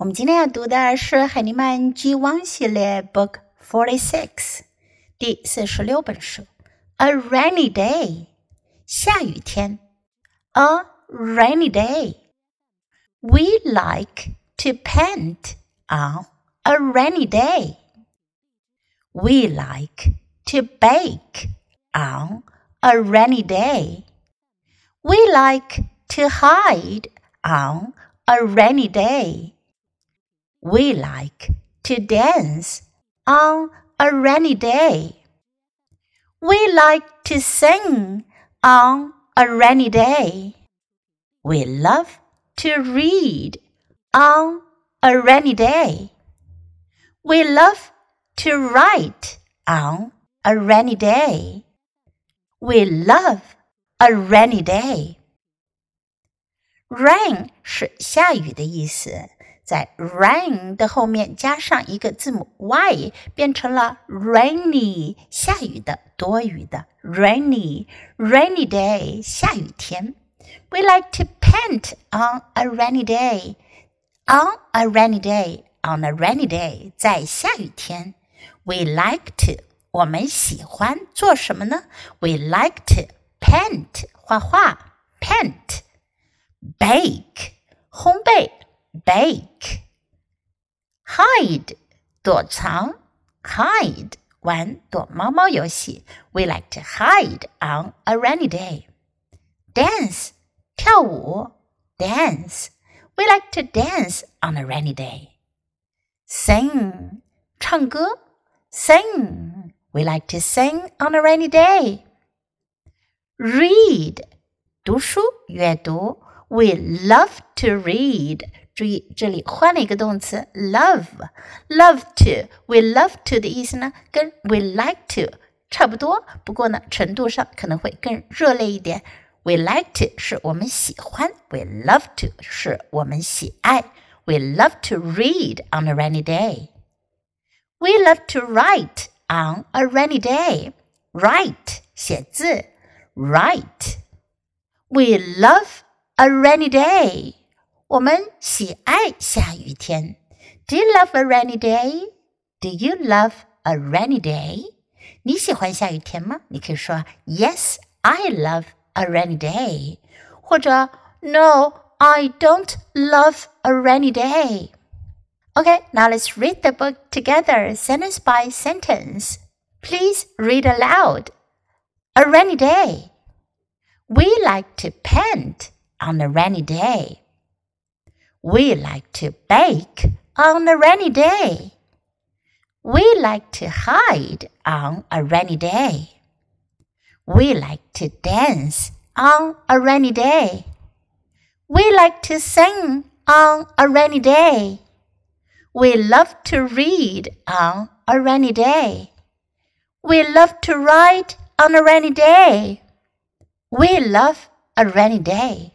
我们今天要读的是海尼曼 G1 系列 Book rainy day，下雨天。A rainy day。We like to paint on a rainy day. We like to bake on a rainy day. We like to hide on a rainy day. We like to dance on a rainy day. We like to sing on a rainy day. We love to read on a rainy day. We love to write on a rainy day. We love a rainy day. Rain 是下雨的意思。 在 rain 的后面加上一个字母 y，变成了 rainy 下雨的多雨的 rainy rainy day 下雨天。We like to paint on a rainy day. On a rainy day, on a rainy day，在下雨天。We like to，我们喜欢做什么呢？We like to paint，画画，paint，bake，烘焙。 bake. Hide 躲藏，hide 玩躲猫猫游戏。We like to hide on a rainy day. Dance 跳舞，dance. We like to dance on a rainy day. Sing 唱歌，sing. We like to sing on a rainy day. Read 读书阅读。We love to read 注意，这里换了一个动词 love，love to。we love to 的意思呢，跟 we like to 差不多，不过呢，程度上可能会更热烈一点。we like to 是我们喜欢，we love to 是我们喜爱。we love to read on a rainy day。we love to write on a rainy day。write 写字，write。we love a rainy day。 我们喜爱下雨天。Do you love a rainy day? Do you love a rainy day? 你喜欢下雨天吗？你可以说 Yes, I love a rainy day，或者 No, I don't love a rainy day. Okay, now let's read the book together, sentence by sentence. Please read aloud. A rainy day. We like to paint on a rainy day. We like to bake on a rainy day. We like to hide on a rainy day. We like to dance on a rainy day. We like to sing on a rainy day. We love to read on a rainy day. We love to write on a rainy day. We love a rainy day.